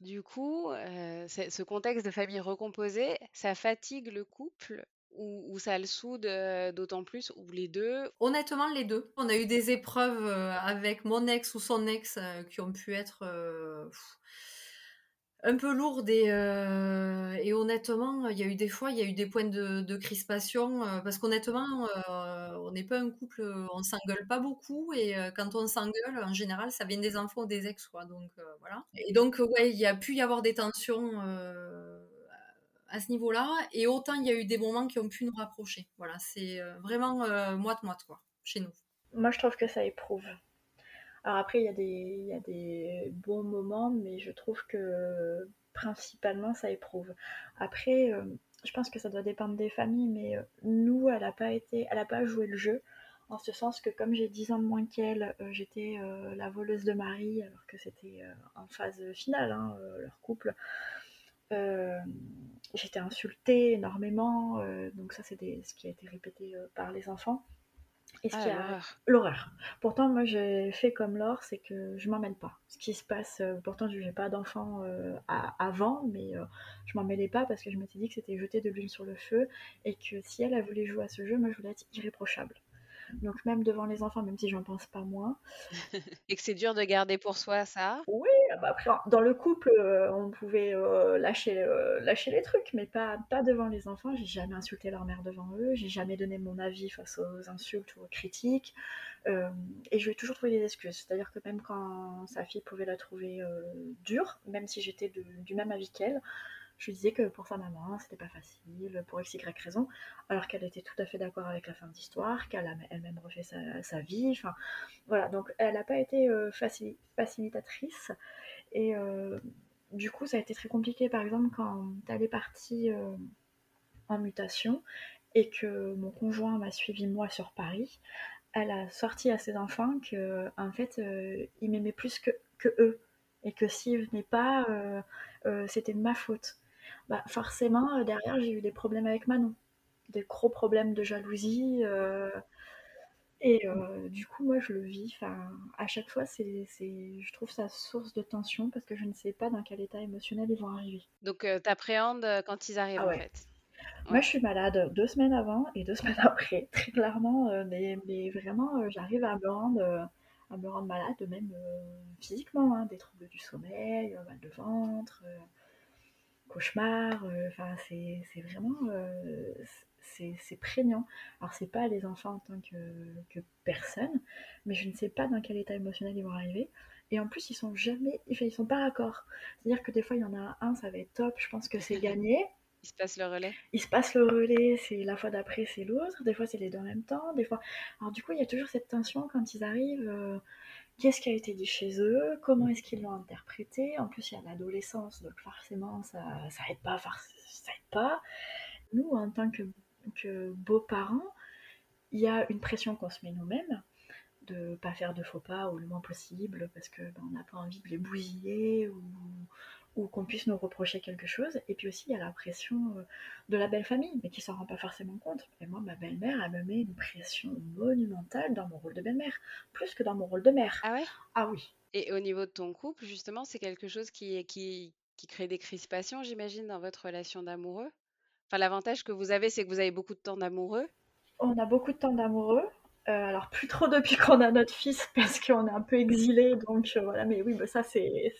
Speaker 1: du coup, euh, ce contexte de famille recomposée, ça fatigue le couple ou, ça le soude euh, d'autant plus, ou les deux?
Speaker 5: Honnêtement, les deux. On a eu des épreuves euh, avec mon ex ou son ex qui ont pu être un peu lourdes et, euh, et honnêtement, il y a eu des fois, il y a eu des points de, crispation euh, parce qu'honnêtement, euh, on n'est pas un couple, on s'engueule pas beaucoup et quand on s'engueule, en général, ça vient des enfants ou des ex, quoi. Donc voilà. Et donc ouais, il y a pu y avoir des tensions. à ce niveau-là, et autant il y a eu des moments qui ont pu nous rapprocher. Voilà, c'est vraiment euh, moite-moite, quoi, chez nous.
Speaker 2: Moi, je trouve que ça éprouve. Alors après, il y a des, bons moments, mais je trouve que principalement, ça éprouve. Après, euh, je pense que ça doit dépendre des familles, mais euh, nous, elle n'a pas joué le jeu, en ce sens que comme j'ai 10 ans de moins qu'elle, euh, j'étais la voleuse de mari, alors que c'était en phase finale, hein, leur couple. J'étais insultée énormément, donc ça c'est ce qui a été répété par les enfants. Et ce
Speaker 1: Ah,
Speaker 2: qui a
Speaker 1: l'horreur?
Speaker 2: Pourtant, moi j'ai fait comme Laure, c'est que je m'en mêle pas. Ce qui se passe, euh, pourtant je n'ai pas d'enfant euh, avant, mais euh, je m'en mêlais pas parce que je m'étais dit que c'était jeter de l'huile sur le feu et que si elle a voulu jouer à ce jeu, moi je voulais être irréprochable. Donc même devant les enfants, même si j'en pense pas moins,
Speaker 1: Et que c'est dur de garder pour soi ça.
Speaker 2: oui, ah bah après, dans le couple, euh, on pouvait euh, lâcher, euh, lâcher les trucs, mais pas, pas devant les enfants. J'ai jamais insulté leur mère devant eux, j'ai jamais donné mon avis face aux insultes ou aux critiques. Et je lui ai toujours trouvé des excuses. C'est-à-dire que même quand sa fille pouvait la trouver dure, même si j'étais du même avis qu'elle, je lui disais que pour sa maman, c'était pas facile, pour x, y raison, alors qu'elle était tout à fait d'accord avec la fin de l'histoire, qu'elle a elle-même refait sa, vie. Enfin, voilà, donc elle n'a pas été euh, facili- facilitatrice. Et euh, du coup, ça a été très compliqué, par exemple, quand elle est partie euh, en mutation et que mon conjoint m'a suivi moi sur Paris. Elle a sorti à ses enfants que, en fait, ils m'aimaient plus que, eux. Et que s'ils venaient pas, c'était de ma faute. Bah, forcément, euh, derrière, j'ai eu des problèmes avec Manon. Des gros problèmes de jalousie. euh, et euh, du coup, moi, je le vis. Enfin, à chaque fois, c'est, c'est, je trouve ça source de tension parce que je ne sais pas dans quel état émotionnel ils vont arriver.
Speaker 1: Donc, euh, t'appréhendes euh, quand ils arrivent
Speaker 2: Ah
Speaker 1: en
Speaker 2: ouais.
Speaker 1: fait.
Speaker 2: Moi, je suis malade deux semaines avant et deux semaines après, très clairement. euh, mais, mais vraiment, euh, j'arrive à me rendre, euh, à me rendre malade, même euh, physiquement, hein, des troubles du sommeil, euh, mal de ventre, euh, cauchemar. euh, Enfin, c'est c'est vraiment, euh, c'est prégnant. Alors, c'est pas les enfants en tant que, que personne, mais je ne sais pas dans quel état émotionnel ils vont arriver. Et en plus, ils sont jamais, ils sont pas raccords. C'est-à-dire que des fois, il y en a un, ça va être top, je pense que c'est gagné.
Speaker 1: Il se passe le relais.
Speaker 2: Il se passe le relais, c'est la fois d'après, c'est l'autre. Des fois, c'est les deux en même temps. Des fois, alors du coup, il y a toujours cette tension quand ils arrivent. euh, Qu'est-ce qui a été dit chez eux? Comment est-ce qu'ils l'ont interprété? En plus, il y a l'adolescence, donc forcément, ça, ça pas, ça pas. Nous, en tant que, beaux-parents, il y a une pression qu'on se met nous-mêmes de pas faire de faux pas ou le moins possible parce que ben, on n'a pas envie de les bousiller ou, ou qu'on puisse nous reprocher quelque chose. Et puis aussi, il y a la pression euh, de la belle famille, mais qui s'en rend pas forcément compte. Et moi, ma belle-mère, elle me met une pression monumentale dans mon rôle de belle-mère, plus que dans mon rôle de mère.
Speaker 1: Ah ouais?
Speaker 2: Ah oui.
Speaker 1: Et au niveau de ton couple, justement, c'est quelque chose qui, qui, qui crée des crispations, j'imagine, dans votre relation d'amoureux? Enfin, l'avantage que vous avez, c'est que vous avez beaucoup de temps d'amoureux.
Speaker 2: On a beaucoup de temps d'amoureux. Euh, alors plus trop depuis qu'on a notre fils parce qu'on est un peu exilé, donc euh, voilà. Mais oui, bah, ça c'est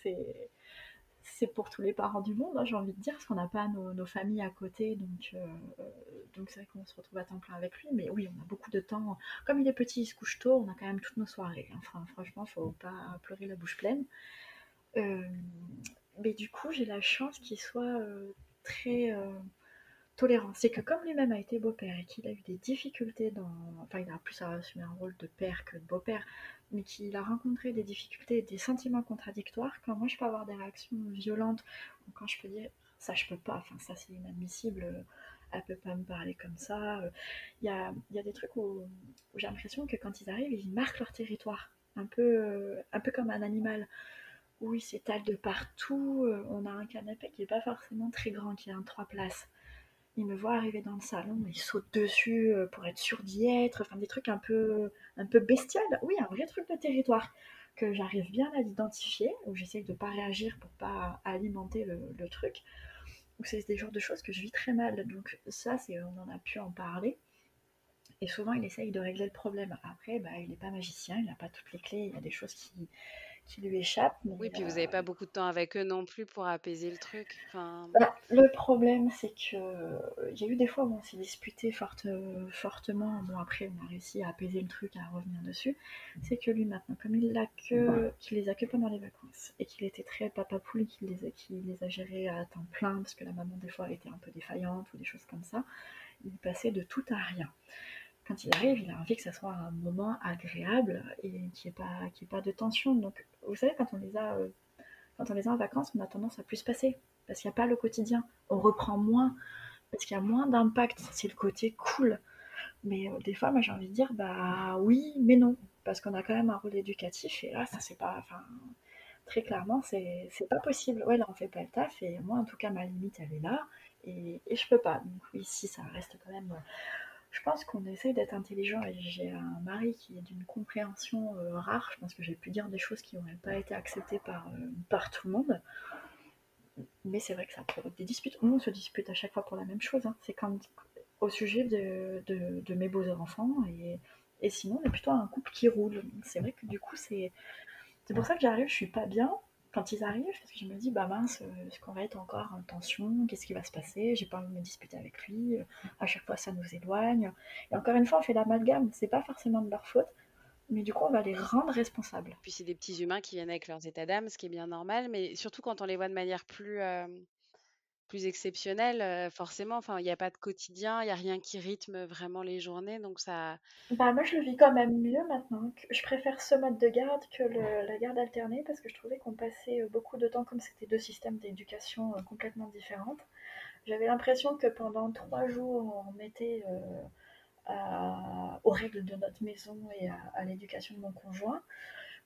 Speaker 2: c'est pour tous les parents du monde, hein, j'ai envie de dire, parce qu'on n'a pas nos, familles à côté, donc euh, donc c'est vrai qu'on se retrouve à temps plein avec lui. Mais oui, on a beaucoup de temps. Comme il est petit, il se couche tôt, on a quand même toutes nos soirées. hein. Enfin, franchement, faut pas pleurer la bouche pleine. Euh, mais du coup, j'ai la chance qu'il soit euh, très euh, tolérant. C'est que comme lui-même a été beau-père et qu'il a eu des difficultés dans... Enfin, il a plus à assumer un rôle de père que de beau-père, mais qu'il a rencontré des difficultés et des sentiments contradictoires, quand moi je peux avoir des réactions violentes, ou quand je peux dire ça je peux pas, enfin ça c'est inadmissible, euh, elle peut pas me parler comme ça. euh, Il y, a, il des trucs où, j'ai l'impression que quand ils arrivent, ils marquent leur territoire, un peu, euh, un peu comme un animal où ils s'étalent de partout. On a un canapé qui est pas forcément très grand, qui a un trois places. Il me voit arriver dans le salon, il saute dessus euh, pour être sûr d'y être. Enfin, des trucs un peu, un peu bestial. Oui, un vrai truc de territoire que j'arrive bien à l'identifier, où j'essaye de pas réagir pour pas alimenter le, truc. C'est des genres de choses que je vis très mal. Donc ça, on en a pu en parler. Et souvent, il essaye de régler le problème. Après, bah, il n'est pas magicien, il n'a pas toutes les clés, il y a des choses qui, qui lui
Speaker 1: Oui, puis vous
Speaker 2: euh,
Speaker 1: n'avez pas beaucoup de temps avec eux non plus pour apaiser le truc. Enfin,
Speaker 2: bah, le problème, c'est que euh, il y a eu des fois où on s'est disputé forte- euh, fortement. Bon, après, on a réussi à apaiser le truc, à revenir dessus. C'est que lui, maintenant, comme il l'a que, qu'il les a que pendant les vacances et qu'il était très papa poule, qu'il les, a- qu'il les a gérés à temps plein parce que la maman, des fois, était un peu défaillante ou des choses comme ça, il passait de tout à rien. Quand il arrive, il a envie que ça soit un moment agréable et qu'il n'y ait, pas- y ait pas de tension. Donc, vous savez, quand on les a, euh, quand on les a en vacances, on a tendance à plus se passer parce qu'il n'y a pas le quotidien. On reprend moins parce qu'il y a moins d'impact. C'est le côté cool. Mais euh, des fois, moi, j'ai envie de dire, bah oui, mais non, parce qu'on a quand même un rôle éducatif et là, ça c'est pas, enfin, très clairement, c'est pas possible. Ouais, là, on fait pas le taf et moi, en tout cas, ma limite, elle est là et, et je peux pas. Donc oui, si ça reste quand même. Je pense qu'on essaye d'être intelligent et j'ai un mari qui est d'une compréhension euh, rare. Je pense que j'ai pu dire des choses qui n'auraient pas été acceptées par, euh, par tout le monde. Mais c'est vrai que ça provoque des disputes. On se dispute à chaque fois pour la même chose. hein. C'est quand au sujet de, de, mes beaux-enfants. Et, et sinon, on est plutôt un couple qui roule. C'est vrai que du coup, c'est c'est pour ça que j'arrive, je suis pas bien quand ils arrivent, parce que je me dis, bah mince, euh, est-ce qu'on va être encore en tension? Qu'est-ce qui va se passer? J'ai pas envie de me disputer avec lui. À chaque fois, ça nous éloigne. Et encore une fois, on fait l'amalgame. C'est pas forcément de leur faute, mais du coup, on va les rendre responsables.
Speaker 1: puis c'est des petits humains qui viennent avec leurs états d'âme, ce qui est bien normal, mais surtout quand on les voit de manière plus, euh, plus exceptionnelle, euh, forcément, enfin, il n'y a pas de quotidien, il n'y a rien qui rythme vraiment les journées, donc ça,
Speaker 2: Bah moi je le vis quand même mieux maintenant. Je préfère ce mode de garde que le- la garde alternée parce que je trouvais qu'on passait beaucoup de temps comme c'était deux systèmes d'éducation complètement différentes. J'avais l'impression que pendant trois jours on mettait euh, à- aux règles de notre maison et à, à l'éducation de mon conjoint,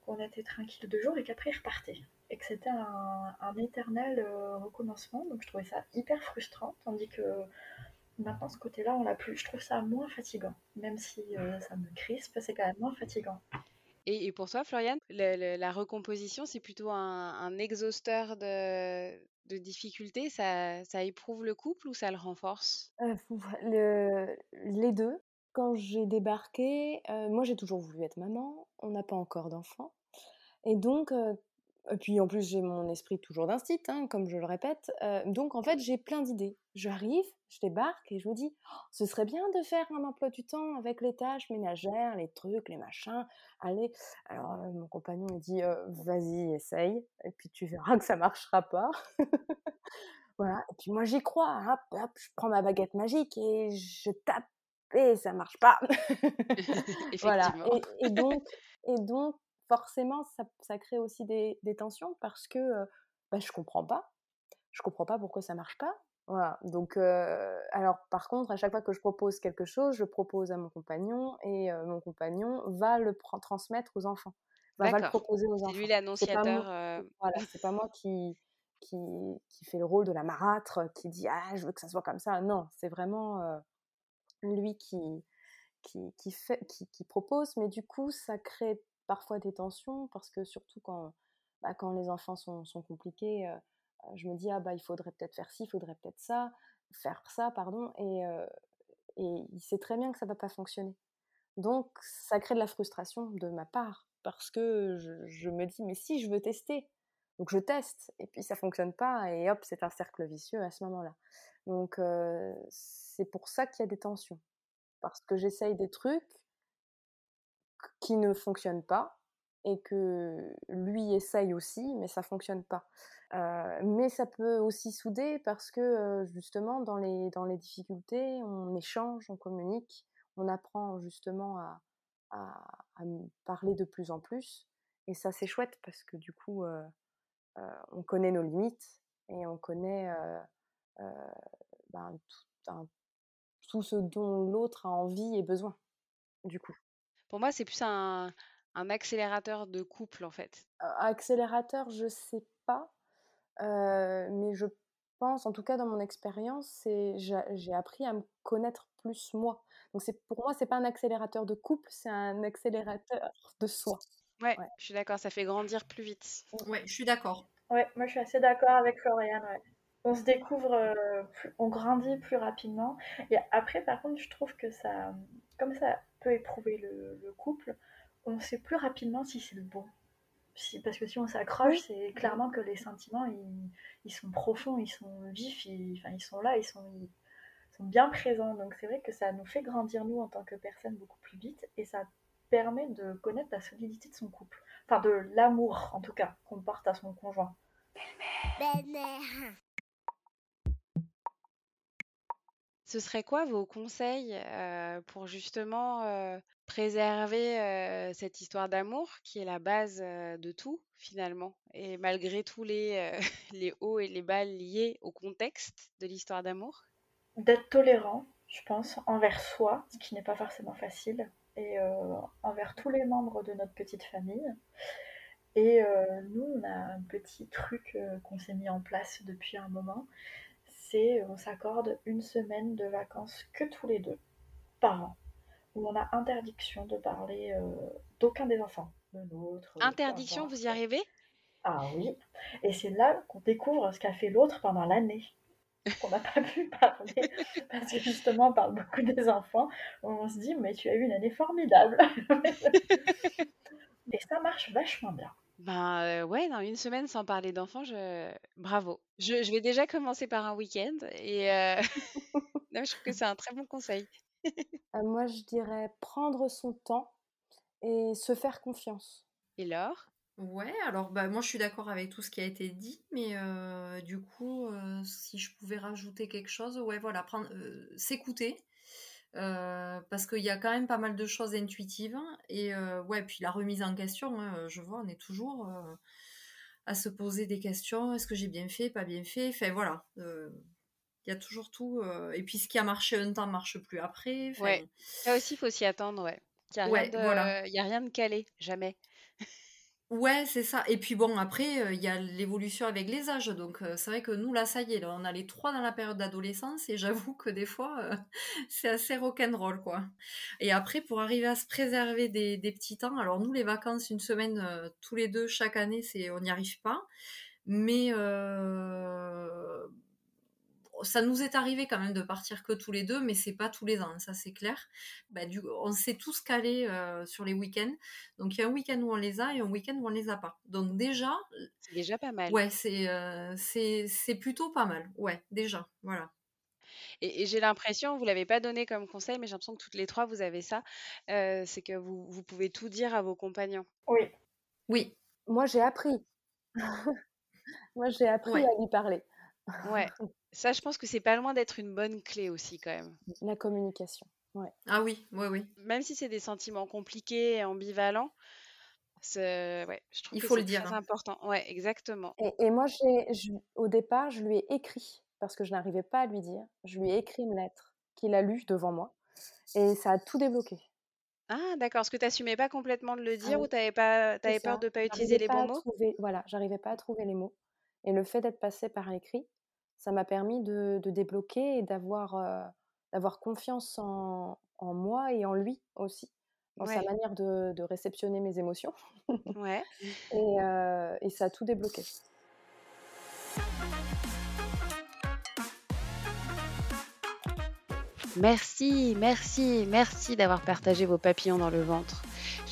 Speaker 2: qu'on était tranquille deux jours et qu'après il repartait. Et que c'était un, un éternel euh, recommencement. Donc je trouvais ça hyper frustrant. Tandis que Maintenant, ce côté-là, on l'a plus. Je trouve ça moins fatigant. Même si euh, ça me crispe, c'est quand même moins fatigant.
Speaker 1: Et, et pour toi, Floriane, la recomposition, c'est plutôt un, un exhausteur de, de difficultés, ça, ça éprouve le couple ou ça le renforce?
Speaker 4: Euh, le- les deux. Quand j'ai débarqué, euh, moi j'ai toujours voulu être maman, on n'a pas encore d'enfant. Et donc, euh, et puis en plus j'ai mon esprit toujours d'instit, hein, comme je le répète. euh, donc en fait j'ai plein d'idées. J'arrive, je débarque et je me dis, Oh, ce serait bien de faire un emploi du temps avec les tâches ménagères, les trucs, les machins. Allez, alors euh, mon compagnon il dit, euh, vas-y, essaye, et puis tu verras que ça marchera pas. Voilà, et puis moi j'y crois, hop, hop, je prends ma baguette magique et je tape et ça marche pas. Voilà, et donc, et donc forcément ça, ça crée aussi des, des tensions parce que euh, bah, je comprends pas, je comprends pas pourquoi ça marche pas. Voilà, donc euh, alors par contre à chaque fois que je propose quelque chose, je propose à mon compagnon et euh, mon compagnon va le transmettre aux enfants, va, va le proposer aux
Speaker 1: C'est
Speaker 4: enfants.
Speaker 1: lui
Speaker 4: C'est pas
Speaker 1: l'annonciateur.
Speaker 4: moi,
Speaker 1: euh,
Speaker 4: voilà, c'est pas moi qui, qui, qui fait le rôle de la marâtre, qui dit ah je veux que ça soit comme ça. Non, c'est vraiment euh, lui qui, qui, qui, fait, qui, qui propose, mais du coup ça crée parfois des tensions parce que surtout quand, bah, quand les enfants sont, compliqués, euh, euh, je me dis ah bah il faudrait peut-être faire ci, il faudrait peut-être ça, faire ça, pardon, et, et il sait très bien que ça va pas fonctionner. Donc ça crée de la frustration de ma part parce que je, me dis mais si je veux tester, donc je teste et puis ça fonctionne pas et hop c'est un cercle vicieux à ce moment-là. Donc c'est pour ça qu'il y a des tensions parce que j'essaye des trucs qui ne fonctionnent pas et que lui essaye aussi, mais ça fonctionne pas. Euh, mais ça peut aussi souder parce que euh, justement dans les, dans les difficultés, on échange, on communique, on apprend justement à, à, parler de plus en plus. Et ça c'est chouette parce que du coup, euh, on connaît nos limites et on connaît ben, tout, un, tout ce dont l'autre a envie et besoin, du coup.
Speaker 1: Pour moi, c'est plus un, un accélérateur de couple, en fait.
Speaker 4: accélérateur, je sais pas, euh, mais je pense, en tout cas dans mon expérience, c'est j'ai appris à me connaître plus moi. Donc c'est pour moi, c'est pas un accélérateur de couple, c'est un accélérateur de soi.
Speaker 1: Ouais, ouais. je suis d'accord, ça fait grandir plus vite.
Speaker 5: Ouais, je suis d'accord.
Speaker 2: Ouais, moi je suis assez d'accord avec Floriane. Ouais. On se découvre, euh, plus, on grandit plus rapidement. Et après, par contre, je trouve que ça, comme ça peut éprouver le, le couple, on sait plus rapidement si c'est le bon. Si, parce que si on s'accroche, c'est clairement que les sentiments, ils, ils, sont profonds, ils sont vifs, ils, enfin, ils sont là, ils sont, ils sont bien présents. Donc c'est vrai que ça nous fait grandir, nous, en tant que personnes, beaucoup plus vite. Et ça permet de connaître la solidité de son couple. Enfin, de l'amour, en tout cas, qu'on porte à son conjoint.
Speaker 3: Belle-mère.
Speaker 1: Ce serait quoi vos conseils pour justement préserver cette histoire d'amour qui est la base de tout finalement? Et malgré tous les, les hauts et les bas liés au contexte de l'histoire d'amour?
Speaker 2: D'être tolérant, je pense, envers soi, ce qui n'est pas forcément facile, et envers tous les membres de notre petite famille. Et nous, on a un petit truc qu'on s'est mis en place depuis un moment c'est on s'accorde une semaine de vacances que tous les deux par an, où on a interdiction de parler euh, d'aucun des enfants, de l'autre.
Speaker 1: Interdiction, vous y arrivez?
Speaker 2: Ah oui, et c'est là qu'on découvre ce qu'a fait l'autre pendant l'année. qu'on n'a pas pu parler, parce que justement on parle beaucoup des enfants, on se dit mais tu as eu une année formidable. et ça marche vachement bien.
Speaker 1: Ben euh, ouais, dans une semaine sans parler d'enfants, je... bravo. Je, je, vais déjà commencer par un week-end et euh... non, je trouve que c'est un très bon conseil.
Speaker 4: euh, moi, je dirais prendre son temps et se faire confiance.
Speaker 1: Et Laure?
Speaker 5: Ouais, alors bah, moi je suis d'accord avec tout ce qui a été dit, mais euh, du coup, euh, si je pouvais rajouter quelque chose, ouais, voilà, prendre, s'écouter. Euh, parce qu'il y a quand même pas mal de choses intuitives et euh, ouais puis la remise en question hein, je vois on est toujours euh, à se poser des questions. Est-ce que j'ai bien fait pas bien fait? Enfin voilà il y a toujours tout et puis ce qui a marché un temps marche plus après
Speaker 1: ouais. ça aussi il faut s'y attendre ouais. Il n'y a,
Speaker 5: ouais,
Speaker 1: de...
Speaker 5: voilà.
Speaker 1: y a rien de calé jamais
Speaker 5: Ouais, c'est ça. Et puis bon, après, il euh, y a l'évolution avec les âges. Donc, euh, c'est vrai que nous, là, ça y est, là, on a les trois dans la période d'adolescence. Et j'avoue que des fois, euh, c'est assez rock'n'roll, quoi. Et après, pour arriver à se préserver des, des petits temps, alors nous, les vacances, une semaine, tous les deux, chaque année, c'est on n'y arrive pas. Mais ça nous est arrivé quand même de partir que tous les deux, mais c'est pas tous les ans, ça c'est clair. Bah, du, on s'est tous calés euh, sur les week-ends. Donc il y a un week-end où on les a et un week-end où on les a pas. Donc déjà.
Speaker 1: C'est déjà pas mal.
Speaker 5: Ouais, c'est euh, c'est plutôt pas mal. Ouais, déjà. Voilà.
Speaker 1: Et, j'ai l'impression, vous l'avez pas donné comme conseil, mais j'ai l'impression que toutes les trois, vous avez ça, euh, c'est que vous, vous pouvez tout dire à vos compagnons.
Speaker 2: Oui.
Speaker 5: Oui.
Speaker 4: Moi, j'ai appris. Moi, j'ai appris à lui parler.
Speaker 1: Ouais. Ça, je pense que c'est pas loin d'être une bonne clé aussi, quand même.
Speaker 4: La communication. Ouais.
Speaker 5: Ah oui, oui, oui.
Speaker 1: Même si c'est des sentiments compliqués et ambivalents, ouais, je trouve
Speaker 5: Il
Speaker 1: que
Speaker 5: faut le
Speaker 1: c'est
Speaker 5: dire.
Speaker 1: très
Speaker 5: hein.
Speaker 1: important. Ouais, exactement.
Speaker 4: Et, et moi, j'ai, au départ, je lui ai écrit parce que je n'arrivais pas à lui dire. Je lui ai écrit une lettre qu'il a lue devant moi et ça a tout débloqué.
Speaker 1: Ah, d'accord. Est-ce que tu n'assumais pas complètement de le
Speaker 4: Ah
Speaker 1: dire ou tu avais, pas, avais peur de ne pas utiliser les
Speaker 4: pas
Speaker 1: bons
Speaker 4: à
Speaker 1: mots?
Speaker 4: trouver, voilà, j'arrivais pas à trouver les mots. Et le fait d'être passé par l'écrit, ça m'a permis de, de débloquer et d'avoir euh, d'avoir confiance en, en moi et en lui aussi, dans sa manière de, de réceptionner mes émotions.
Speaker 1: ouais.
Speaker 4: Et, euh, et ça a tout débloqué.
Speaker 1: Merci, merci, merci d'avoir partagé vos papillons dans le ventre.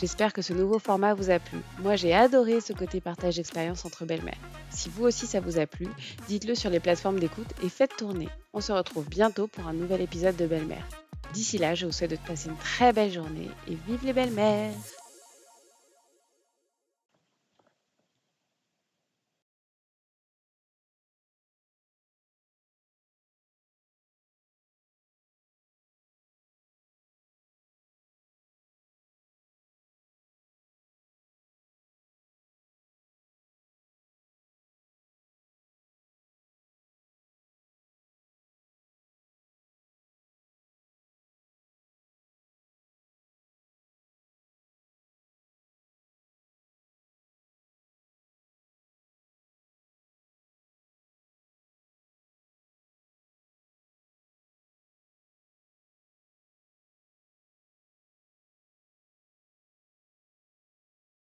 Speaker 1: J'espère que ce nouveau format vous a plu. Moi, j'ai adoré ce côté partage d'expérience entre belles-mères. Si vous aussi ça vous a plu, dites-le sur les plateformes d'écoute et faites tourner. On se retrouve bientôt pour un nouvel épisode de Belle-Mère. D'ici là, je vous souhaite de passer une très belle journée et vive les belles-mères